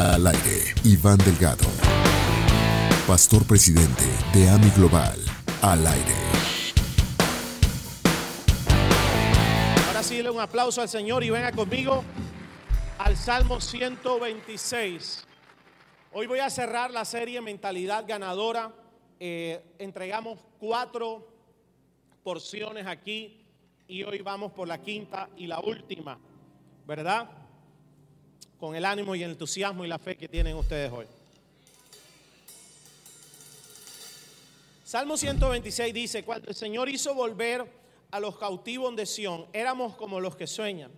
Al aire, Iván Delgado, pastor presidente de AMI Global. Al aire. Ahora sí, un aplauso al Señor y venga conmigo al Salmo 126. Hoy voy a cerrar la serie Mentalidad Ganadora. Eh, entregamos cuatro porciones aquí y hoy vamos por la quinta y la última, ¿verdad? Con el ánimo y el entusiasmo y la fe que tienen ustedes hoy. Salmo 126 dice, cuando el Señor hizo volver a los cautivos de Sión, éramos como los que sueñan.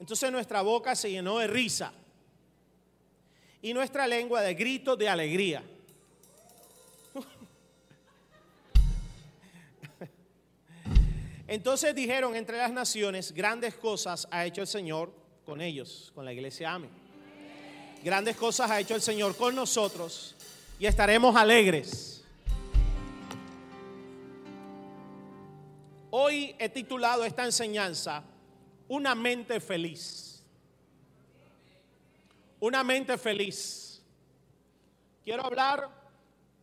Entonces nuestra boca se llenó de risa y nuestra lengua de gritos de alegría. Entonces dijeron entre las naciones, grandes cosas ha hecho el Señor con ellos, con la iglesia Amén. Grandes cosas ha hecho el Señor con nosotros y estaremos alegres. Hoy he titulado esta enseñanza Una mente feliz. Una mente feliz. Quiero hablar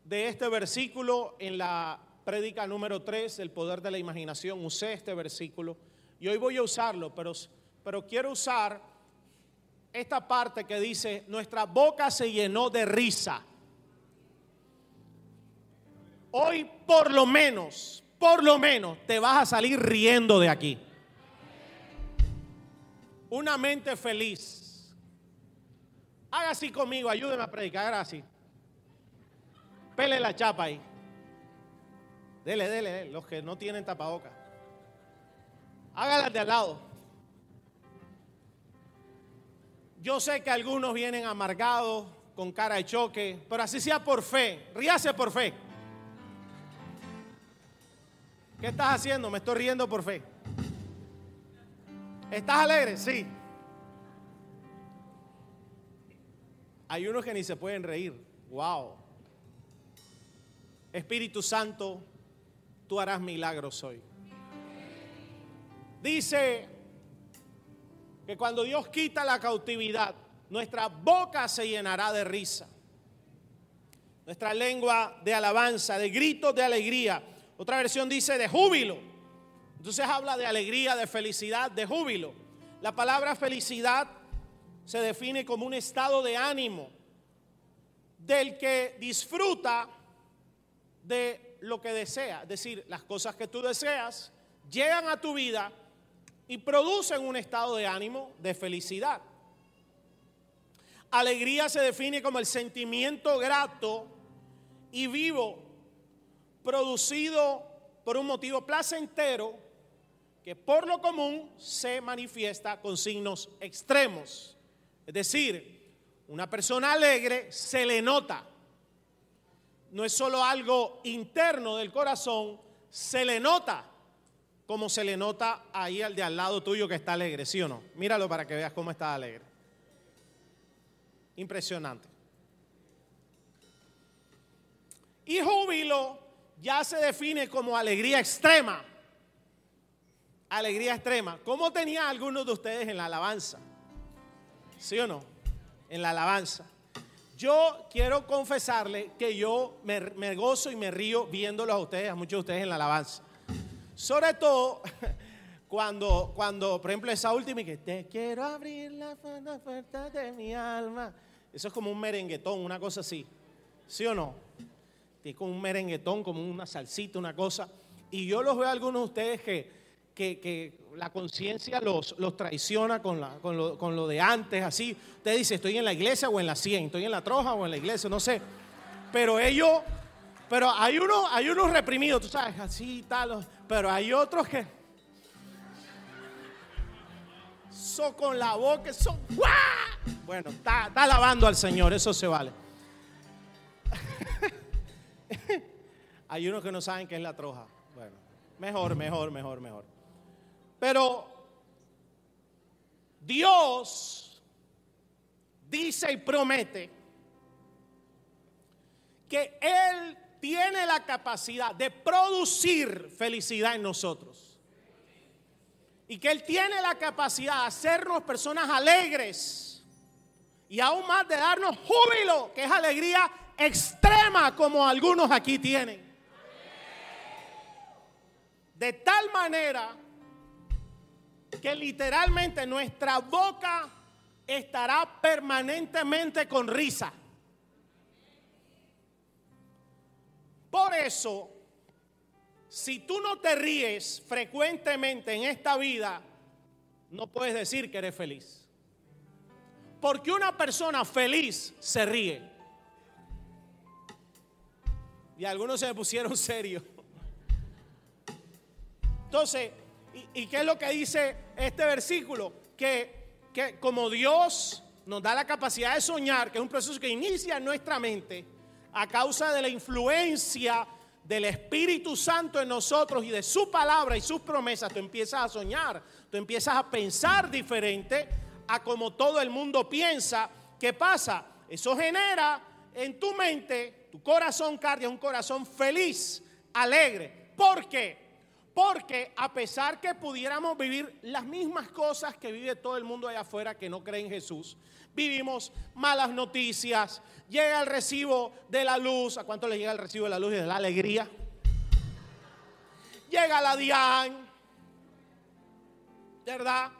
de este versículo en la prédica número 3, el poder de la imaginación. Usé este versículo y hoy voy a usarlo, pero, pero quiero usar esta parte que dice, nuestra boca se llenó de risa. Hoy por lo menos por lo menos te vas a salir riendo de aquí. Una mente feliz. Haga así conmigo, ayúdeme a predicar, haga así. Pele la chapa ahí. Dele, dele, los que no tienen tapabocas. Hágala de al lado. Yo sé que algunos vienen amargados, con cara de choque, pero así sea por fe. Ríase por fe. ¿Qué estás haciendo? Me estoy riendo por fe. ¿Estás alegre? Sí. Hay unos que ni se pueden reír. Wow. Espíritu Santo, tú harás milagros hoy. Dice que cuando Dios quita la cautividad, nuestra boca se llenará de risa. Nuestra lengua de alabanza, de gritos de alegría otra versión dice de júbilo. Entonces habla de alegría, de felicidad, de júbilo. La palabra felicidad se define como un estado de ánimo del que disfruta de lo que desea. Es decir, las cosas que tú deseas llegan a tu vida y producen un estado de ánimo de felicidad. Alegría se define como el sentimiento grato y vivo producido por un motivo placentero que por lo común se manifiesta con signos extremos. Es decir, una persona alegre se le nota. No es solo algo interno del corazón, se le nota como se le nota ahí al de al lado tuyo que está alegre, ¿sí o no? Míralo para que veas cómo está alegre. Impresionante. Y júbilo ya se define como alegría extrema. Alegría extrema. ¿Cómo tenía algunos de ustedes en la alabanza? ¿Sí o no? En la alabanza. Yo quiero confesarle que yo me, gozo y me río viéndolos a ustedes, a muchos de ustedes en la alabanza. Sobre todo cuando, cuando por ejemplo, esa última que te quiero abrir la puerta de mi alma. Eso es como un merenguetón, una cosa así. ¿Sí o no? con un merenguetón, como una salsita, una cosa. Y yo los veo a algunos de ustedes que, que, la conciencia los, los, traiciona con, la, con, lo, con, lo, de antes, así. Usted dice, estoy en la iglesia o en la 100, estoy en la troja o en la iglesia, no sé. Pero ellos, pero hay unos, hay unos reprimidos, tú sabes, así tal, pero hay otros que... Son con la boca, son... Bueno, está, está alabando al Señor, eso se vale. Hay unos que no saben qué es la troja. Bueno, mejor, mejor, mejor, mejor. Pero Dios dice y promete que Él tiene la capacidad de producir felicidad en nosotros. Y que Él tiene la capacidad de hacernos personas alegres y aún más de darnos júbilo, que es alegría extrema como algunos aquí tienen. De tal manera que literalmente nuestra boca estará permanentemente con risa. Por eso, si tú no te ríes frecuentemente en esta vida, no puedes decir que eres feliz. Porque una persona feliz se ríe. Y algunos se pusieron serios. Entonces, ¿y, qué es lo que dice este versículo? Que, que como Dios nos da la capacidad de soñar, que es un proceso que inicia en nuestra mente, a causa de la influencia del Espíritu Santo en nosotros y de su palabra y sus promesas, tú empiezas a soñar, tú empiezas a pensar diferente a como todo el mundo piensa. ¿Qué pasa? Eso genera en tu mente, tu corazón cardia, un corazón feliz, alegre. ¿Por qué? Porque a pesar que pudiéramos vivir las mismas cosas que vive todo el mundo allá afuera que no cree en Jesús, vivimos malas noticias, llega el recibo de la luz, ¿a cuánto le llega el recibo de la luz y de la alegría? Llega la DIAN, ¿verdad?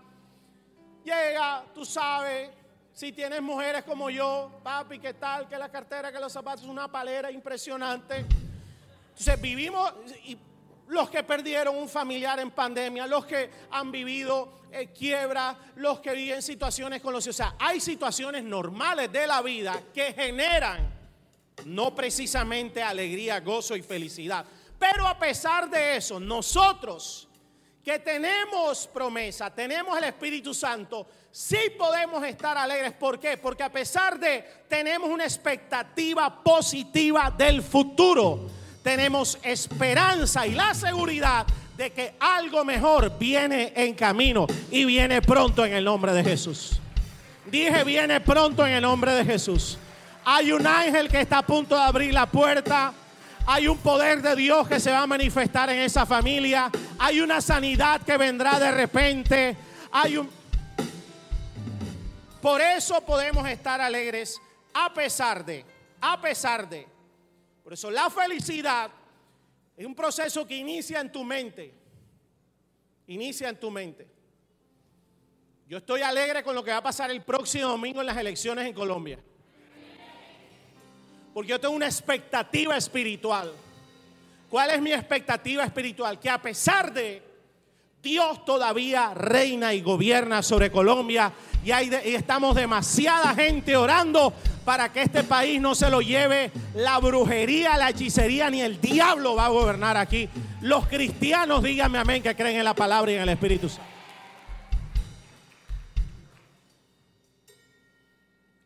Llega, tú sabes, si tienes mujeres como yo, papi, ¿qué tal? Que la cartera, que los zapatos, una palera impresionante. Entonces vivimos, y los que perdieron un familiar en pandemia, los que han vivido eh, quiebra, los que viven situaciones con los... O sea, hay situaciones normales de la vida que generan no precisamente alegría, gozo y felicidad. Pero a pesar de eso, nosotros que tenemos promesa, tenemos el Espíritu Santo, sí podemos estar alegres. ¿Por qué? Porque a pesar de tenemos una expectativa positiva del futuro tenemos esperanza y la seguridad de que algo mejor viene en camino y viene pronto en el nombre de Jesús. Dije, viene pronto en el nombre de Jesús. Hay un ángel que está a punto de abrir la puerta. Hay un poder de Dios que se va a manifestar en esa familia. Hay una sanidad que vendrá de repente. Hay un... Por eso podemos estar alegres a pesar de, a pesar de por eso la felicidad es un proceso que inicia en tu mente. Inicia en tu mente. Yo estoy alegre con lo que va a pasar el próximo domingo en las elecciones en Colombia. Porque yo tengo una expectativa espiritual. ¿Cuál es mi expectativa espiritual? Que a pesar de Dios todavía reina y gobierna sobre Colombia y, hay y estamos demasiada gente orando para que este país no se lo lleve la brujería, la hechicería, ni el diablo va a gobernar aquí. Los cristianos, díganme amén, que creen en la palabra y en el Espíritu Santo.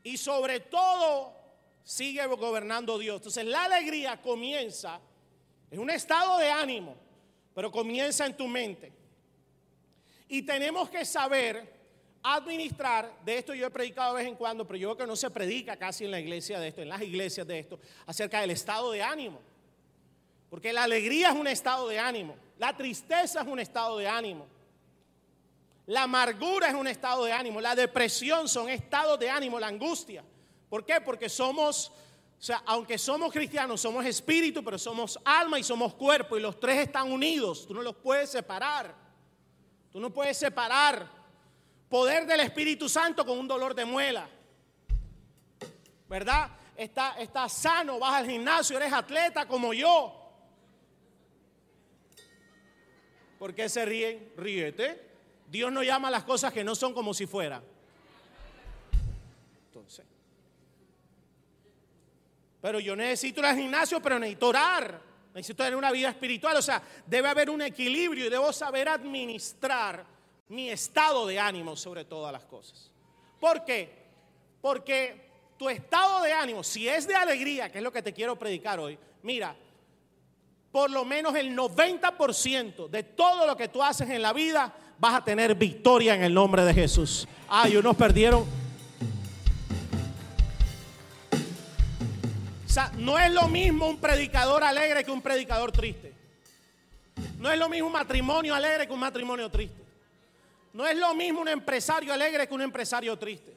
Y sobre todo sigue gobernando Dios. Entonces la alegría comienza en un estado de ánimo, pero comienza en tu mente. Y tenemos que saber administrar, de esto yo he predicado de vez en cuando, pero yo creo que no se predica casi en la iglesia de esto, en las iglesias de esto, acerca del estado de ánimo. Porque la alegría es un estado de ánimo, la tristeza es un estado de ánimo, la amargura es un estado de ánimo, la depresión son estados de ánimo, la angustia. ¿Por qué? Porque somos, o sea, aunque somos cristianos, somos espíritu, pero somos alma y somos cuerpo y los tres están unidos, tú no los puedes separar. Tú no puedes separar Poder del Espíritu Santo con un dolor de muela. ¿Verdad? Estás está sano, vas al gimnasio, eres atleta como yo. ¿Por qué se ríen? Ríete. Dios no llama las cosas que no son como si fuera. Entonces. Pero yo necesito ir al gimnasio, pero necesito orar. Necesito tener una vida espiritual. O sea, debe haber un equilibrio y debo saber administrar mi estado de ánimo sobre todas las cosas. ¿Por qué? Porque tu estado de ánimo, si es de alegría, que es lo que te quiero predicar hoy, mira, por lo menos el 90% de todo lo que tú haces en la vida vas a tener victoria en el nombre de Jesús. Ay, unos perdieron. O sea, no es lo mismo un predicador alegre que un predicador triste. No es lo mismo un matrimonio alegre que un matrimonio triste. No es lo mismo un empresario alegre que un empresario triste.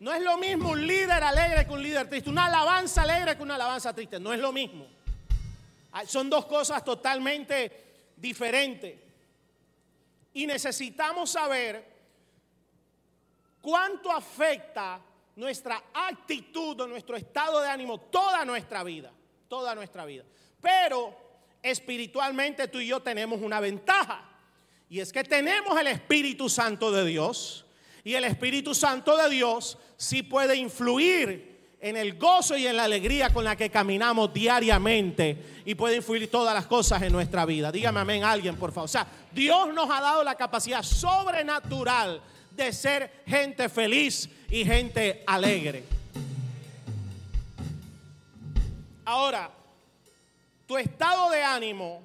No es lo mismo un líder alegre que un líder triste. Una alabanza alegre que una alabanza triste. No es lo mismo. Ah, son dos cosas totalmente diferentes. Y necesitamos saber cuánto afecta nuestra actitud o nuestro estado de ánimo toda nuestra vida. Toda nuestra vida. Pero espiritualmente tú y yo tenemos una ventaja. Y es que tenemos el Espíritu Santo de Dios. Y el Espíritu Santo de Dios sí puede influir en el gozo y en la alegría con la que caminamos diariamente y puede influir todas las cosas en nuestra vida. Dígame amén alguien, por favor. O sea, Dios nos ha dado la capacidad sobrenatural de ser gente feliz y gente alegre. Ahora, tu estado de ánimo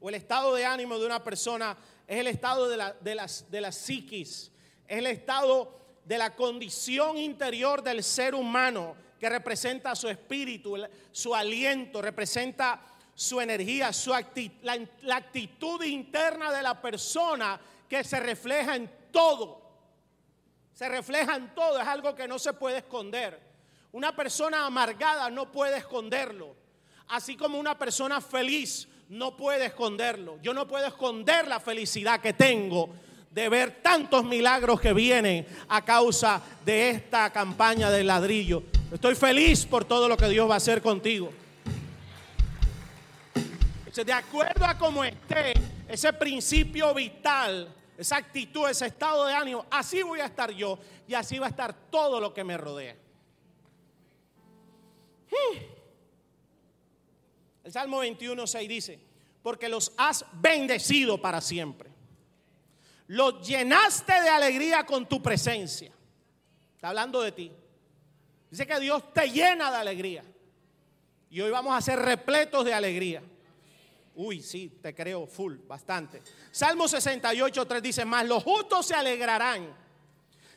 o el estado de ánimo de una persona es el estado de la, de de la psiquis, es el estado de la condición interior del ser humano que representa su espíritu, su aliento, representa su energía, su la, la actitud interna de la persona que se refleja en todo. Se refleja en todo, es algo que no se puede esconder. Una persona amargada no puede esconderlo. Así como una persona feliz no puede esconderlo. Yo no puedo esconder la felicidad que tengo de ver tantos milagros que vienen a causa de esta campaña del ladrillo. Estoy feliz por todo lo que Dios va a hacer contigo. De acuerdo a cómo esté ese principio vital, esa actitud, ese estado de ánimo, así voy a estar yo y así va a estar todo lo que me rodea. Hmm. El Salmo 21, 6 dice, porque los has bendecido para siempre. Los llenaste de alegría con tu presencia. Está hablando de ti. Dice que Dios te llena de alegría. Y hoy vamos a ser repletos de alegría. Uy, sí, te creo full, bastante. Salmo 68, 3 dice, más los justos se alegrarán,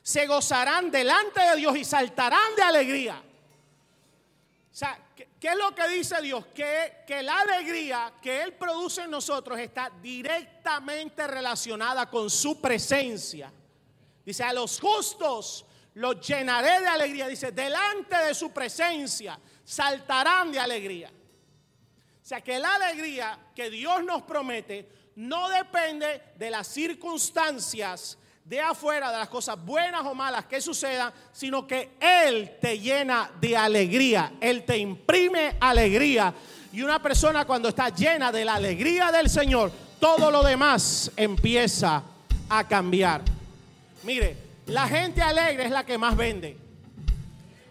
se gozarán delante de Dios y saltarán de alegría. O sea, ¿qué, es lo que dice Dios? Que, que la alegría que Él produce en nosotros está directamente relacionada con su presencia. Dice, a los justos los llenaré de alegría. Dice, delante de su presencia saltarán de alegría. Sea que la alegría que Dios nos promete no depende de las circunstancias de afuera, de las cosas buenas o malas que sucedan, sino que Él te llena de alegría, Él te imprime alegría. Y una persona cuando está llena de la alegría del Señor, todo lo demás empieza a cambiar. Mire, la gente alegre es la que más vende.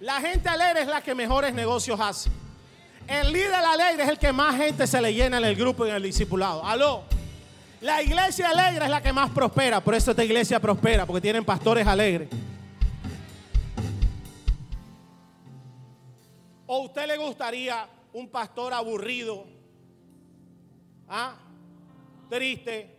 La gente alegre es la que mejores negocios hace. El líder alegre es el que más gente se le llena en el grupo y en el discipulado. Aló. La iglesia alegre es la que más prospera. Por eso esta iglesia prospera, porque tienen pastores alegres. ¿O usted le gustaría un pastor aburrido? ¿Ah? Triste.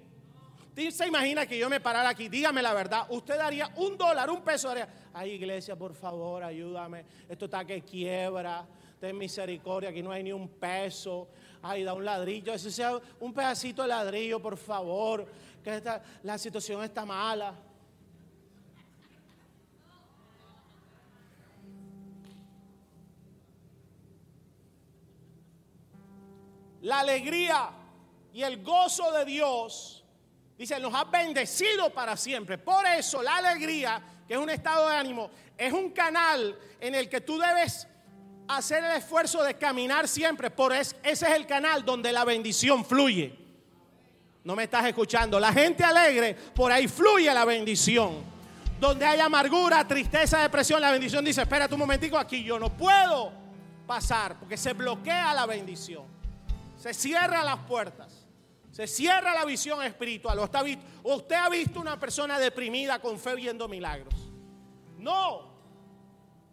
¿Usted se imagina que yo me parara aquí? Dígame la verdad. ¿Usted daría un dólar, un peso? Daría, Ay, iglesia, por favor, ayúdame. Esto está que quiebra. Ten misericordia, aquí no hay ni un peso ay, da un ladrillo, ese sea un pedacito de ladrillo, por favor, que la situación está mala. La alegría y el gozo de Dios, dice, nos ha bendecido para siempre. Por eso la alegría, que es un estado de ánimo, es un canal en el que tú debes hacer el esfuerzo de caminar siempre, por ese es el canal donde la bendición fluye. No me estás escuchando. La gente alegre, por ahí fluye la bendición. Donde hay amargura, tristeza, depresión, la bendición dice, espérate un momentico, aquí yo no puedo pasar porque se bloquea la bendición. Se cierran las puertas. Se cierra la visión espiritual. ¿O usted ha visto una persona deprimida con fe viendo milagros? No.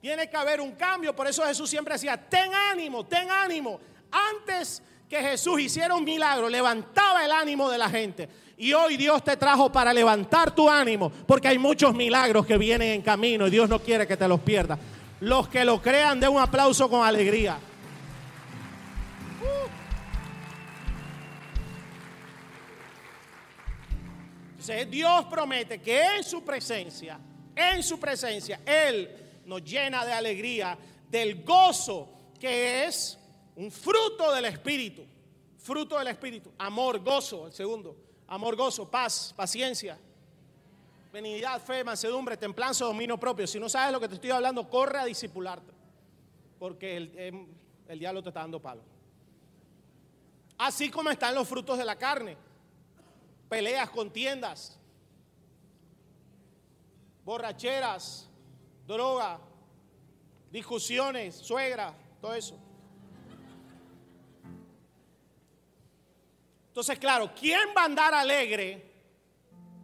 Tiene que haber un cambio. Por eso Jesús siempre decía, ten ánimo, ten ánimo. Antes que Jesús hiciera un milagro, levantaba el ánimo de la gente. Y hoy Dios te trajo para levantar tu ánimo, porque hay muchos milagros que vienen en camino y Dios no quiere que te los pierdas. Los que lo crean, den un aplauso con alegría. Dios promete que en su presencia en su presencia, Él nos llena de alegría, del gozo, que es un fruto del Espíritu. Fruto del Espíritu. Amor, gozo, el segundo. Amor, gozo, paz, paciencia, benignidad, fe, mansedumbre, templanza, dominio propio. Si no sabes lo que te estoy hablando, corre a discipularte. Porque el, em, el diablo te está dando palo. Así como están los frutos de la carne. Peleas, contiendas, borracheras, droga, discusiones, suegra, todo eso. Entonces, claro, ¿quién va a andar alegre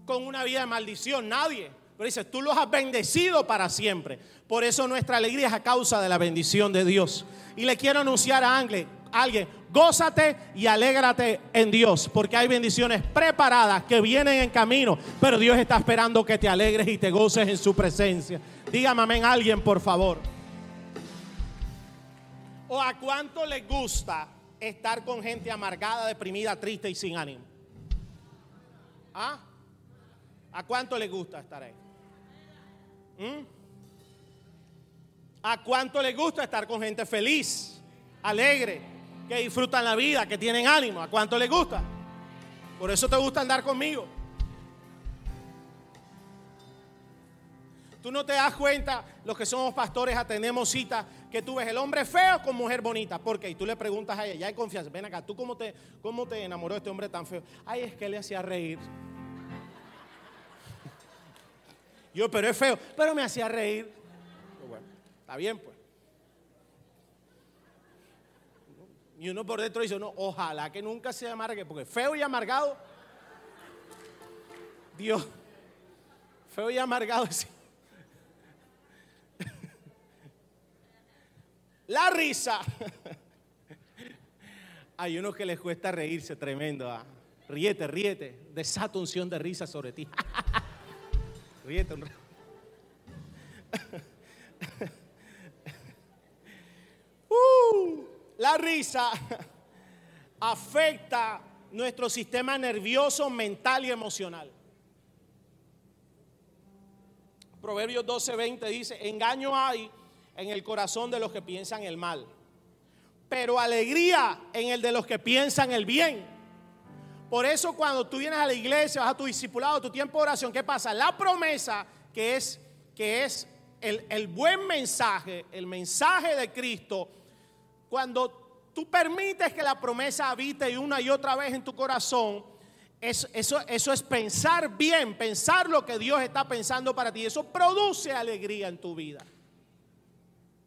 con una vida de maldición? Nadie. Pero dice, tú los has bendecido para siempre. Por eso nuestra alegría es a causa de la bendición de Dios. Y le quiero anunciar a alguien, gózate y alégrate en Dios, porque hay bendiciones preparadas que vienen en camino, pero Dios está esperando que te alegres y te goces en su presencia. Dígame amén alguien, por favor. ¿O a cuánto le gusta estar con gente amargada, deprimida, triste y sin ánimo? ¿Ah? ¿A cuánto le gusta estar ahí? ¿Mm? ¿A cuánto le gusta estar con gente feliz, alegre, que disfrutan la vida, que tienen ánimo? ¿A cuánto le gusta? Por eso te gusta andar conmigo. Tú no te das cuenta, los que somos pastores, atendemos citas, que tú ves el hombre feo con mujer bonita. ¿Por qué? Y tú le preguntas a ella, ya hay confianza. Ven acá, ¿tú cómo te, cómo te enamoró este hombre tan feo? Ay, es que le hacía reír. Yo, pero es feo, pero me hacía reír. Pues bueno, está bien, pues. Y uno por dentro dice, no, ojalá que nunca se amargue, porque feo y amargado, Dios, feo y amargado. La risa. Hay unos que les cuesta reírse tremendo. ¿ah? Ríete, ríete. Desata unción de risa sobre ti. ríete un uh, la risa afecta nuestro sistema nervioso, mental y emocional. Proverbios 12:20 dice, engaño hay en el corazón de los que piensan el mal, pero alegría en el de los que piensan el bien. Por eso cuando tú vienes a la iglesia, vas a tu discipulado, tu tiempo de oración, ¿qué pasa? La promesa que es, que es el, el buen mensaje, el mensaje de Cristo, cuando tú permites que la promesa habite una y otra vez en tu corazón, eso, eso, eso, es pensar bien, pensar lo que Dios está pensando para ti. Eso produce alegría en tu vida.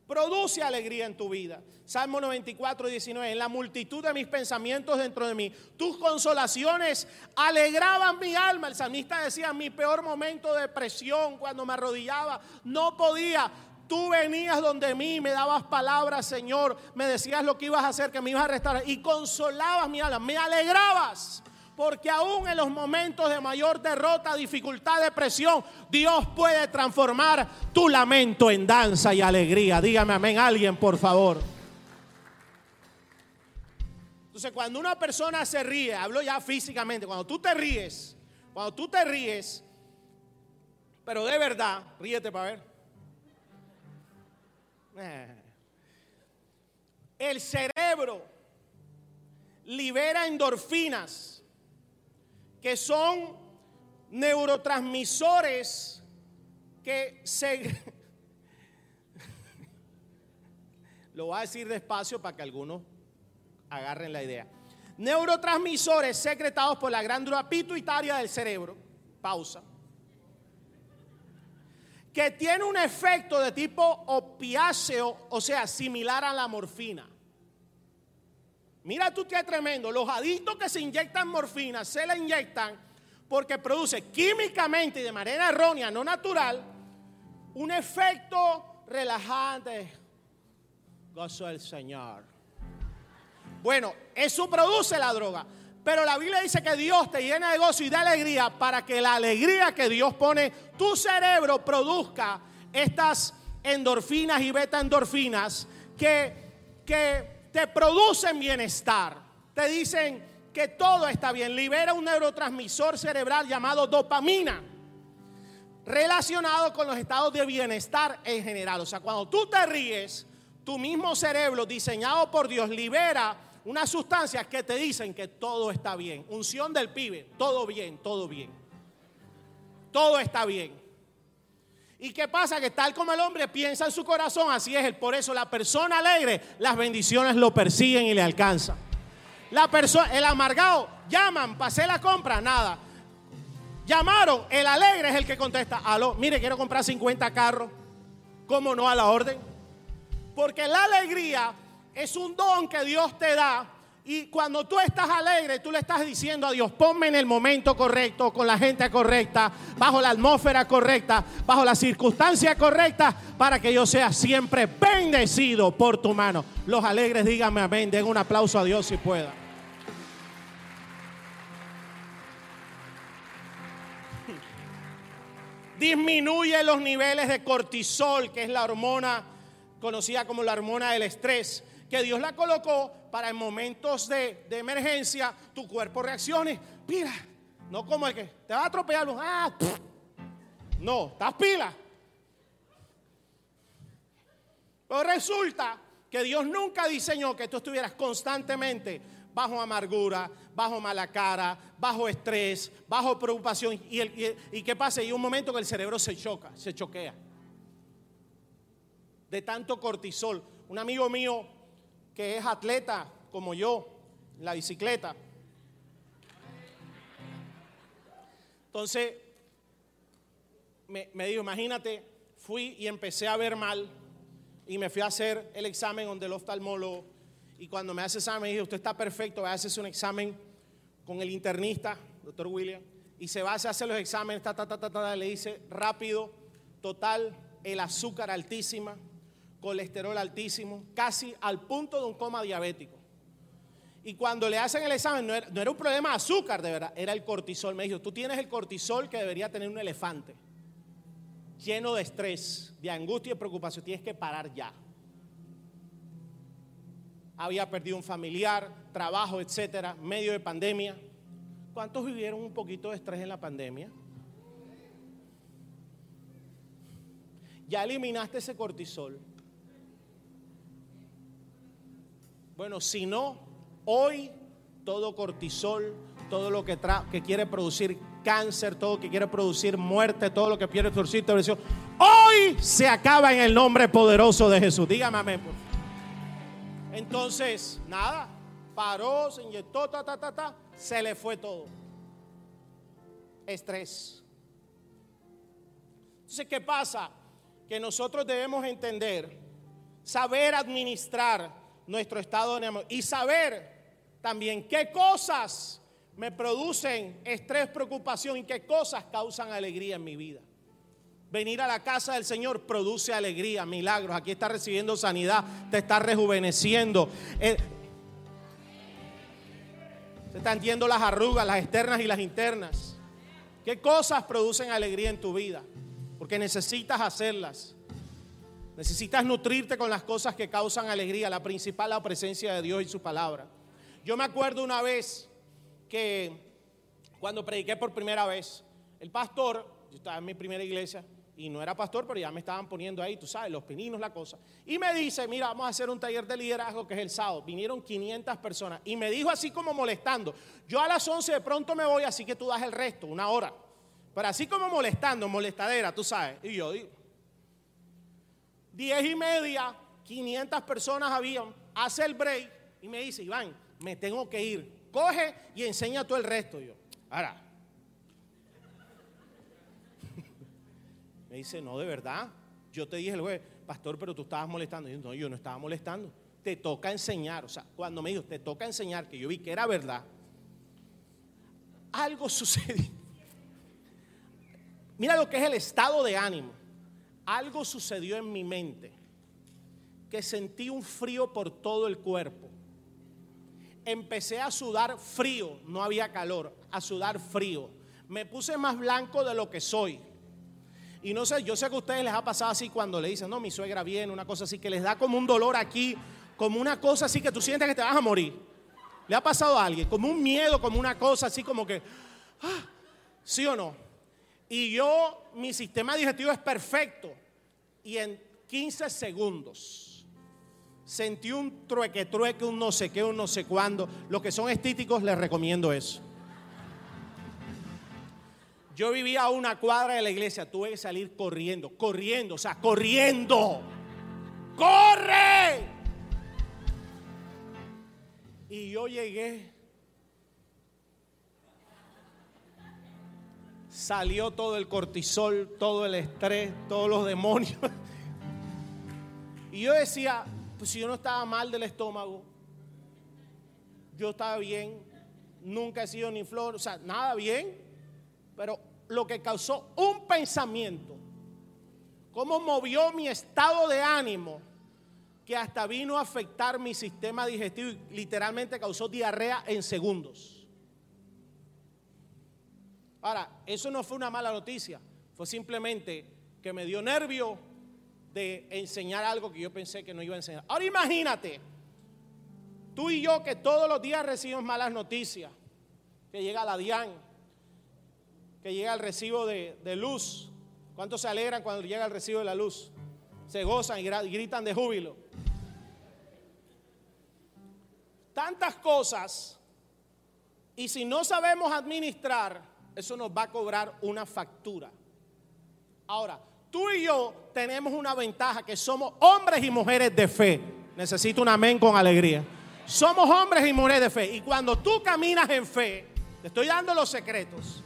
Produce alegría en tu vida. Salmo 94, 19. En la multitud de mis pensamientos dentro de mí, tus consolaciones alegraban mi alma. El salmista decía, mi peor momento de depresión, cuando me arrodillaba, no podía. Tú venías donde mí, me dabas palabras, Señor, me decías lo que ibas a hacer, que me ibas a restaurar y consolabas mi alma, me alegrabas. Porque aún en los momentos de mayor derrota, dificultad, depresión, Dios puede transformar tu lamento en danza y alegría. Dígame amén alguien, por favor. Entonces, cuando una persona se ríe, hablo ya físicamente, cuando tú te ríes, cuando tú te ríes, pero de verdad, ríete para ver. Eh. El cerebro libera endorfinas que son neurotransmisores que se... Lo voy a decir despacio para que algunos agarren la idea. Neurotransmisores secretados por la glándula pituitaria del cerebro. Pausa. Que tiene un efecto de tipo opiáceo, o sea, similar a la morfina. Mira tú qué tremendo. Los adictos que se inyectan morfina se la inyectan porque produce químicamente y de manera errónea, no natural, un efecto relajante. Gozo del Señor. Bueno, eso produce la droga. Pero la Biblia dice que Dios te llena de gozo y de alegría para que la alegría que Dios pone tu cerebro produzca estas endorfinas y beta endorfinas que, que te producen bienestar, te dicen que todo está bien, libera un neurotransmisor cerebral llamado dopamina. relacionado con los estados de bienestar en general. O sea, cuando tú te ríes, tu mismo cerebro diseñado por Dios libera unas sustancias que te dicen que todo está bien. Unción del pibe, todo bien, todo bien. Todo está bien. ¿Y qué pasa? Que tal como el hombre piensa en su corazón, así es él. Por eso la persona alegre, las bendiciones lo persiguen y le alcanzan. La persona, el amargado, llaman, pasé la compra, nada. Llamaron, el alegre es el que contesta, aló, mire, quiero comprar 50 carros. ¿Cómo no a la orden? Porque la alegría es un don que Dios te da y cuando tú estás alegre, tú le estás diciendo a Dios, ponme en el momento correcto, con la gente correcta, bajo la atmósfera correcta, bajo la circunstancia correcta, para que yo sea siempre bendecido por tu mano. Los alegres, díganme amén, den un aplauso a Dios si pueda. Disminuye los niveles de cortisol, que es la hormona conocida como la hormona del estrés que Dios la colocó para en momentos de, emergencia tu cuerpo reaccione. Mira, no como el que te va a atropellar. Ah, no, estás pila. Pero resulta que Dios nunca diseñó que tú estuvieras constantemente bajo amargura, bajo mala cara, bajo estrés, bajo preocupación. Y, y, y qué pasa? Y un momento que el cerebro se choca, se choquea. De tanto cortisol. Un amigo mío que es atleta como yo, la bicicleta. Entonces, me, dijo, imagínate, fui y empecé a ver mal y me fui a hacer el examen donde el oftalmólogo y cuando me hace examen me dijo, usted está perfecto, va a hacerse un examen con el internista, doctor William, y se va a hacer los exámenes, ta, ta, ta, ta, le dice rápido, total, el azúcar altísima, colesterol altísimo, casi al punto de un coma diabético. Y cuando le hacen el examen, no era, un problema de azúcar, de verdad, era el cortisol. Me dijo, tú tienes el cortisol que debería tener un elefante, lleno de estrés, de angustia y preocupación. Tienes que parar ya. Había perdido un familiar, trabajo, etcétera, medio de pandemia. ¿Cuántos vivieron un poquito de estrés en la pandemia? Ya eliminaste ese cortisol. Bueno, si no, hoy todo cortisol, todo lo que, que quiere producir cáncer, todo lo que quiere producir muerte, todo lo que quiere producir depresión, hoy se acaba en el nombre poderoso de Jesús. Dígame amén. Entonces, nada, paró, se inyectó, ta, ta, ta, ta, se le fue todo. Estrés. Entonces, ¿qué pasa? Que nosotros debemos entender, saber administrar nuestro estado de amor y saber también qué cosas me producen estrés, preocupación y qué cosas causan alegría en mi vida. Venir a la casa del Señor produce alegría, milagros. Aquí está recibiendo sanidad, te está rejuveneciendo. Eh, se están yendo las arrugas, las externas y las internas. ¿Qué cosas producen alegría en tu vida? Porque necesitas hacerlas. Necesitas nutrirte con las cosas que causan alegría. La principal, la presencia de Dios y su palabra. Yo me acuerdo una vez que cuando prediqué por primera vez, el pastor, yo estaba en mi primera iglesia y no era pastor, pero ya me estaban poniendo ahí, tú sabes, los pininos, la cosa. Y me dice, mira, vamos a hacer un taller de liderazgo que es el sábado. Vinieron 500 personas y me dijo así como molestando, yo a las 11 de pronto me voy, así que tú das el resto, una hora. Pero así como molestando, molestadera, tú sabes. Y yo digo, Diez y media, 500 personas habían, hace el break y me dice, Iván, me tengo que ir. Coge y enseña todo el resto. Yo, ahora. me dice, no, de verdad. Yo te dije el pastor, pero tú estabas molestando. yo, no, yo no estaba molestando. Te toca enseñar. O sea, cuando me dijo, te toca enseñar, que yo vi que era verdad, algo sucedió. Mira lo que es el estado de ánimo algo sucedió en mi mente que sentí un frío por todo el cuerpo. Empecé a sudar frío, no había calor, a sudar frío. Me puse más blanco de lo que soy. Y no sé, yo sé que a ustedes les ha pasado así cuando le dicen, no, mi suegra viene, una cosa así, que les da como un dolor aquí, como una cosa así que tú sientes que te vas a morir. ¿Le ha pasado a alguien? Como un miedo, como una cosa así como que, ah, ¿sí o no? Y yo, mi sistema digestivo es perfecto. Y en 15 segundos sentí un trueque, trueque, un no sé qué, un no sé cuándo. Los que son estíticos les recomiendo eso. Yo vivía a una cuadra de la iglesia, tuve que salir corriendo, corriendo, o sea, corriendo. ¡Corre! Y yo llegué. Salió todo el cortisol, todo el estrés, todos los demonios. Y yo decía, pues si yo no estaba mal del estómago, yo estaba bien, nunca he sido ni flor, o sea, nada bien, pero lo que causó un pensamiento, cómo movió mi estado de ánimo, que hasta vino a afectar mi sistema digestivo y literalmente causó diarrea en segundos. Ahora, eso no fue una mala noticia, fue simplemente que me dio nervio de enseñar algo que yo pensé que no iba a enseñar. Ahora imagínate, tú y yo que todos los días recibimos malas noticias, que llega la DIAN, que llega el recibo de, de luz. ¿Cuántos se alegran cuando llega el recibo de la luz? Se gozan y gritan de júbilo. tantas cosas y si no sabemos administrar, eso nos va a cobrar una factura. Ahora, tú y yo tenemos una ventaja que somos hombres y mujeres de fe. Necesito un amén con alegría. Somos hombres y mujeres de fe. Y cuando tú caminas en fe, te estoy dando los secretos.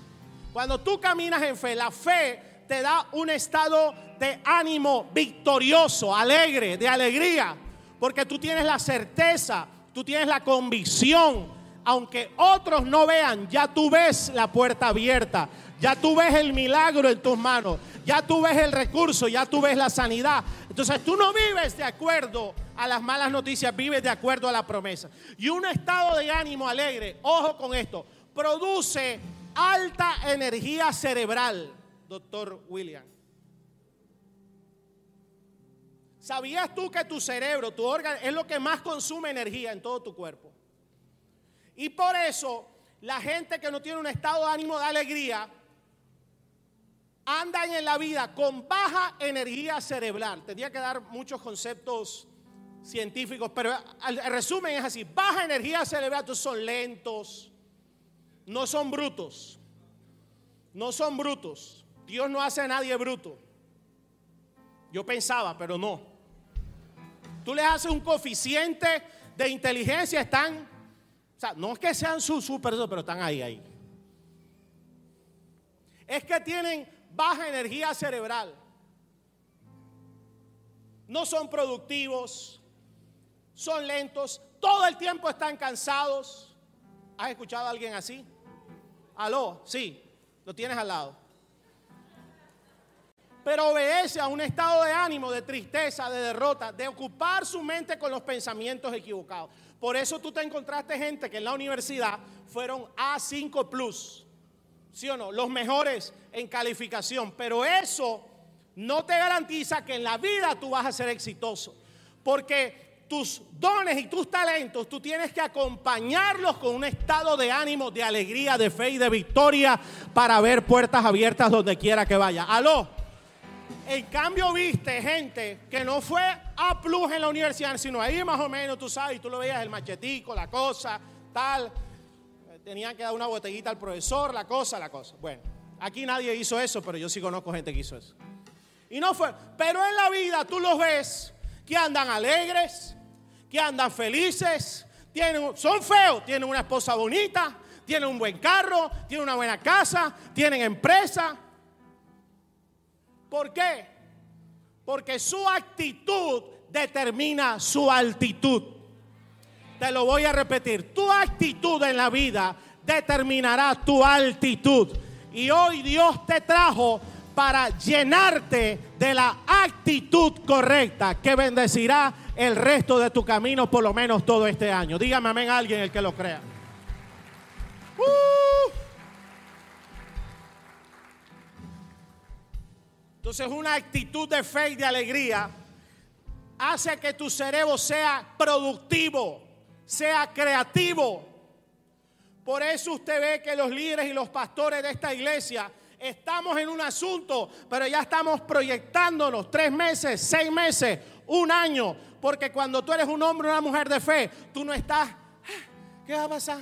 Cuando tú caminas en fe, la fe te da un estado de ánimo victorioso, alegre, de alegría. Porque tú tienes la certeza tú tienes la convicción, aunque otros no vean, ya tú ves la puerta abierta, ya tú ves el milagro en tus manos, ya tú ves el recurso, ya tú ves la sanidad. Entonces tú no vives de acuerdo a las malas noticias, vives de acuerdo a la promesa. Y un estado de ánimo alegre, ojo con esto, produce alta energía cerebral, doctor William. ¿Sabías tú que tu cerebro, tu órgano, es lo que más consume energía en todo tu cuerpo? Y por eso la gente que no tiene un estado de ánimo de alegría andan en la vida con baja energía cerebral. Tendría que dar muchos conceptos científicos, pero el resumen es así. Baja energía cerebral, entonces son lentos, no son brutos. No son brutos. Dios no hace a nadie bruto. Yo pensaba, pero no. Tú les haces un coeficiente de inteligencia, están, o sea, no es que sean sus super, pero están ahí, ahí. Es que tienen baja energía cerebral. No son productivos, son lentos, todo el tiempo están cansados. ¿Has escuchado a alguien así? Aló, sí, lo tienes al lado pero obedece a un estado de ánimo, de tristeza, de derrota, de ocupar su mente con los pensamientos equivocados. Por eso tú te encontraste gente que en la universidad fueron A5 plus, ¿sí o no? Los mejores en calificación, pero eso no te garantiza que en la vida tú vas a ser exitoso, porque tus dones y tus talentos, tú tienes que acompañarlos con un estado de ánimo, de alegría, de fe y de victoria para ver puertas abiertas donde quiera que vaya. Aló. En cambio, viste gente que no fue a plus en la universidad, sino ahí más o menos, tú sabes, tú lo veías el machetico, la cosa, tal. Tenían que dar una botellita al profesor, la cosa, la cosa. Bueno, aquí nadie hizo eso, pero yo sí conozco gente que hizo eso. Y no fue. Pero en la vida tú los ves que andan alegres, que andan felices, tienen, son feos, tienen una esposa bonita, tienen un buen carro, tienen una buena casa, tienen empresa ¿Por qué? Porque su actitud determina su altitud. Te lo voy a repetir. Tu actitud en la vida determinará tu altitud. Y hoy Dios te trajo para llenarte de la actitud correcta que bendecirá el resto de tu camino por lo menos todo este año. Dígame amén a alguien el que lo crea. Uh. Entonces una actitud de fe y de alegría hace que tu cerebro sea productivo, sea creativo. Por eso usted ve que los líderes y los pastores de esta iglesia Estamos en un asunto, pero ya estamos proyectándonos tres meses, seis meses, un año. Porque cuando tú eres un hombre o una mujer de fe, tú no estás, ah, ¿qué va a pasar?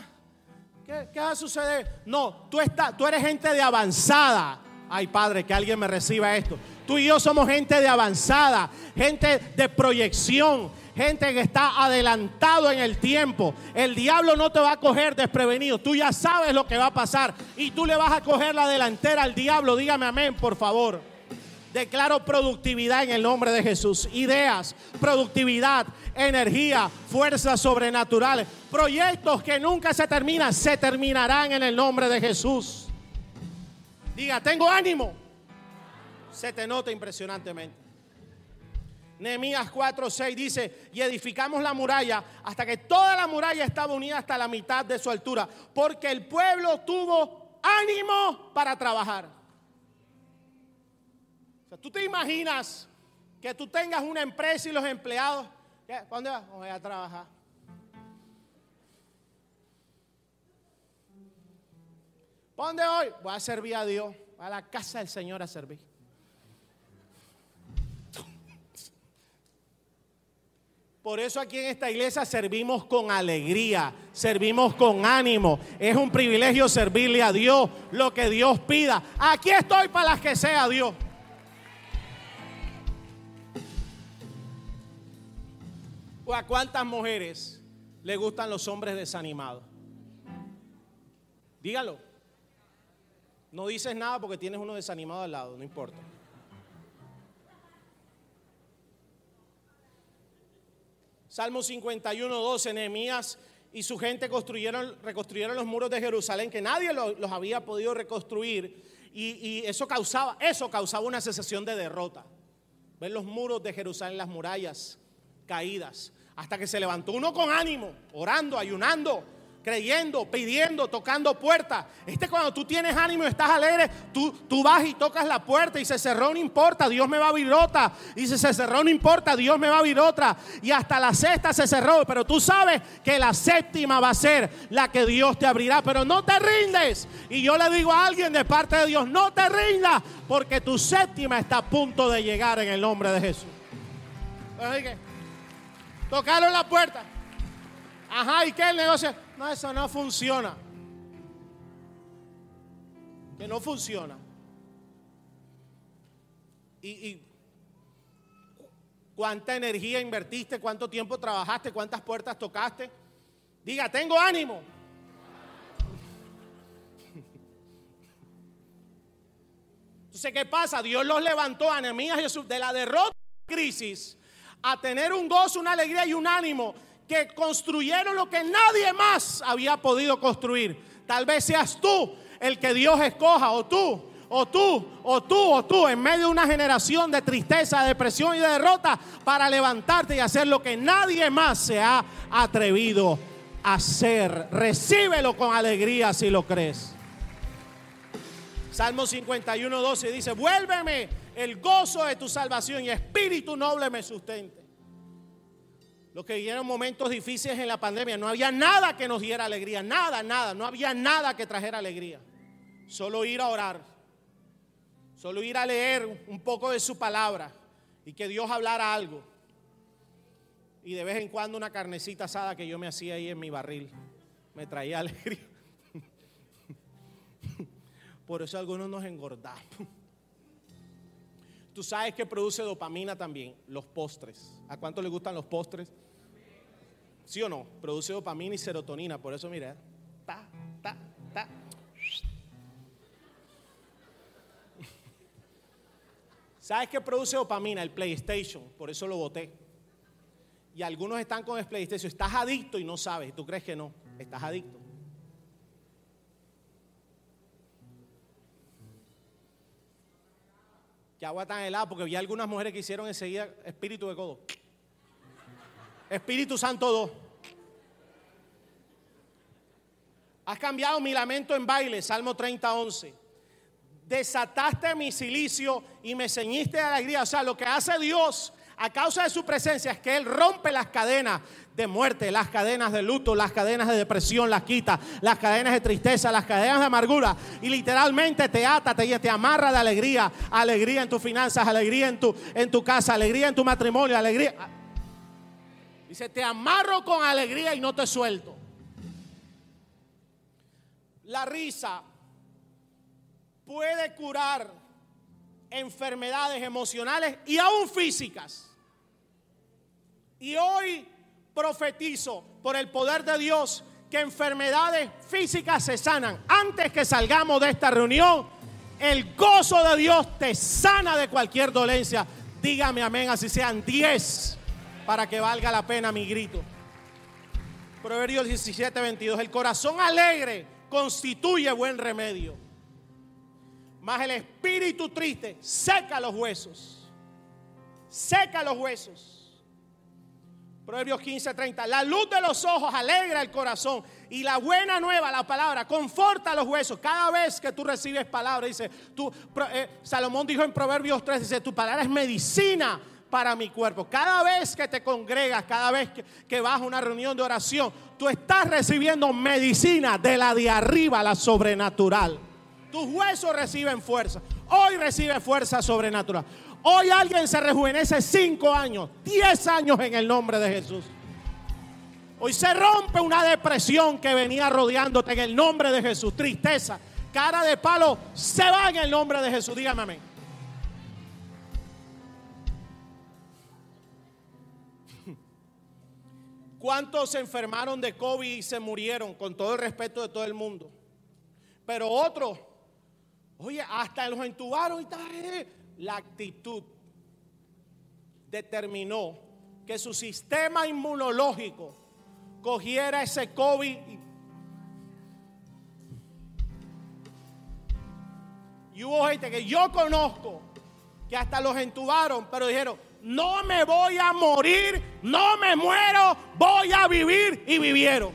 ¿Qué, qué va a suceder? No, tú, estás, tú eres gente de avanzada. Ay, Padre, que alguien me reciba esto. Tú y yo somos gente de avanzada, gente de proyección, gente que está adelantado en el tiempo. El diablo no te va a coger desprevenido. Tú ya sabes lo que va a pasar y tú le vas a coger la delantera al diablo. Dígame amén, por favor. Declaro productividad en el nombre de Jesús. Ideas, productividad, energía, fuerzas sobrenaturales. Proyectos que nunca se terminan, se terminarán en el nombre de Jesús. Diga, tengo ánimo. Se te nota impresionantemente. Nehemías 4:6 dice, y edificamos la muralla hasta que toda la muralla estaba unida hasta la mitad de su altura, porque el pueblo tuvo ánimo para trabajar. Tú te imaginas que tú tengas una empresa y los empleados, ¿para dónde vas? Voy a trabajar. Dónde voy? Voy a servir a Dios, a la casa del Señor a servir. Por eso aquí en esta iglesia servimos con alegría, servimos con ánimo. Es un privilegio servirle a Dios lo que Dios pida. Aquí estoy para las que sea Dios. ¿O a cuántas mujeres le gustan los hombres desanimados? Dígalo. No dices nada porque tienes uno desanimado al lado, no importa. Salmo 51, 12, Nehemías y su gente construyeron, reconstruyeron los muros de Jerusalén que nadie los, había podido reconstruir y, y, eso causaba, eso causaba una sensación de derrota. Ver los muros de Jerusalén, las murallas caídas, hasta que se levantó uno con ánimo, orando, ayunando, creyendo, pidiendo, tocando puertas. Este cuando tú tienes ánimo y estás alegre, tú, tú vas y tocas la puerta y se cerró, no importa, Dios me va a abrir otra. Y si se cerró, no importa, Dios me va a abrir otra. Y hasta la sexta se cerró, pero tú sabes que la séptima va a ser la que Dios te abrirá. Pero no te rindes. Y yo le digo a alguien de parte de Dios, no te rindas, porque tu séptima está a punto de llegar en el nombre de Jesús. Tocaron la puerta. Ajá, ¿y qué el negocio? No, eso no funciona. Que no funciona. Y, cuánta energía invertiste, cuánto tiempo trabajaste, cuántas puertas tocaste. Diga, tengo ánimo. Entonces, ¿qué pasa? Dios los levantó a Jesús de la derrota crisis a tener un gozo, una alegría y un ánimo que construyeron lo que nadie más había podido construir. Tal vez seas tú el que Dios escoja, o tú, o tú, o tú, o tú, en medio de una generación de tristeza, depresión y de derrota, para levantarte y hacer lo que nadie más se ha atrevido a hacer. Recíbelo con alegría si lo crees. Salmo 51, 12 dice, vuélveme el gozo de tu salvación y espíritu noble me sustente. Los que vivieron momentos difíciles en la pandemia, no había nada que nos diera alegría, nada, nada, no había nada que trajera alegría. Solo ir a orar, solo ir a leer un poco de su palabra y que Dios hablara algo. Y de vez en cuando una carnecita asada que yo me hacía ahí en mi barril, me traía alegría. Por eso algunos nos engordamos. Tú sabes que produce dopamina también, los postres. ¿A cuánto le gustan los postres? ¿Sí o no? Produce dopamina y serotonina. Por eso, mira, ta, ta, ta. ¿Sabes qué produce dopamina? El PlayStation. Por eso lo boté. Y algunos están con el PlayStation. Estás adicto y no sabes. Tú crees que no. Estás adicto. Que agua tan helada porque vi algunas mujeres que hicieron enseguida espíritu de codo. Espíritu Santo 2. Has cambiado mi lamento en baile, Salmo 30, 11. Desataste mi silicio y me ceñiste de alegría. O sea, lo que hace Dios A causa de su presencia es que Él rompe las cadenas de muerte, las cadenas de luto, las cadenas de depresión, las quita, las cadenas de tristeza, las cadenas de amargura. Y literalmente te ata, te, te amarra de alegría. Alegría en tus finanzas, alegría en tu, en tu casa, alegría en tu matrimonio, alegría. Dice, te amarro con alegría y no te suelto. La risa puede curar enfermedades emocionales y aún físicas. Y hoy profetizo por el poder de Dios que enfermedades físicas se sanan. Antes que salgamos de esta reunión, el gozo de Dios te sana de cualquier dolencia. Dígame amén, así sean 10 para que valga la pena mi grito. Proverbios 17, 22. El corazón alegre constituye buen remedio. Mas el espíritu triste seca los huesos. Seca los huesos. Proverbios 15:30. La luz de los ojos alegra el corazón. Y la buena nueva, la palabra, conforta los huesos. Cada vez que tú recibes palabra, dice, eh, Salomón dijo en Proverbios 3, dice, tu palabra es medicina para mi cuerpo. Cada vez que te congregas, cada vez que, vas a una reunión de oración, tú estás recibiendo medicina de la de arriba, la sobrenatural. Tus huesos reciben fuerza. Hoy recibe fuerza sobrenatural. Hoy alguien se rejuvenece cinco años, diez años en el nombre de Jesús. Hoy se rompe una depresión que venía rodeándote en el nombre de Jesús. Tristeza, cara de palo, se va en el nombre de Jesús. Dígame amén. ¿Cuántos se enfermaron de COVID y se murieron con todo el respeto de todo el mundo? Pero otros, oye, hasta los entubaron y tal. La actitud determinó que su sistema inmunológico cogiera ese COVID. Y hubo gente que yo conozco que hasta los entubaron, pero dijeron, no me voy a morir, no me muero, voy a vivir y vivieron.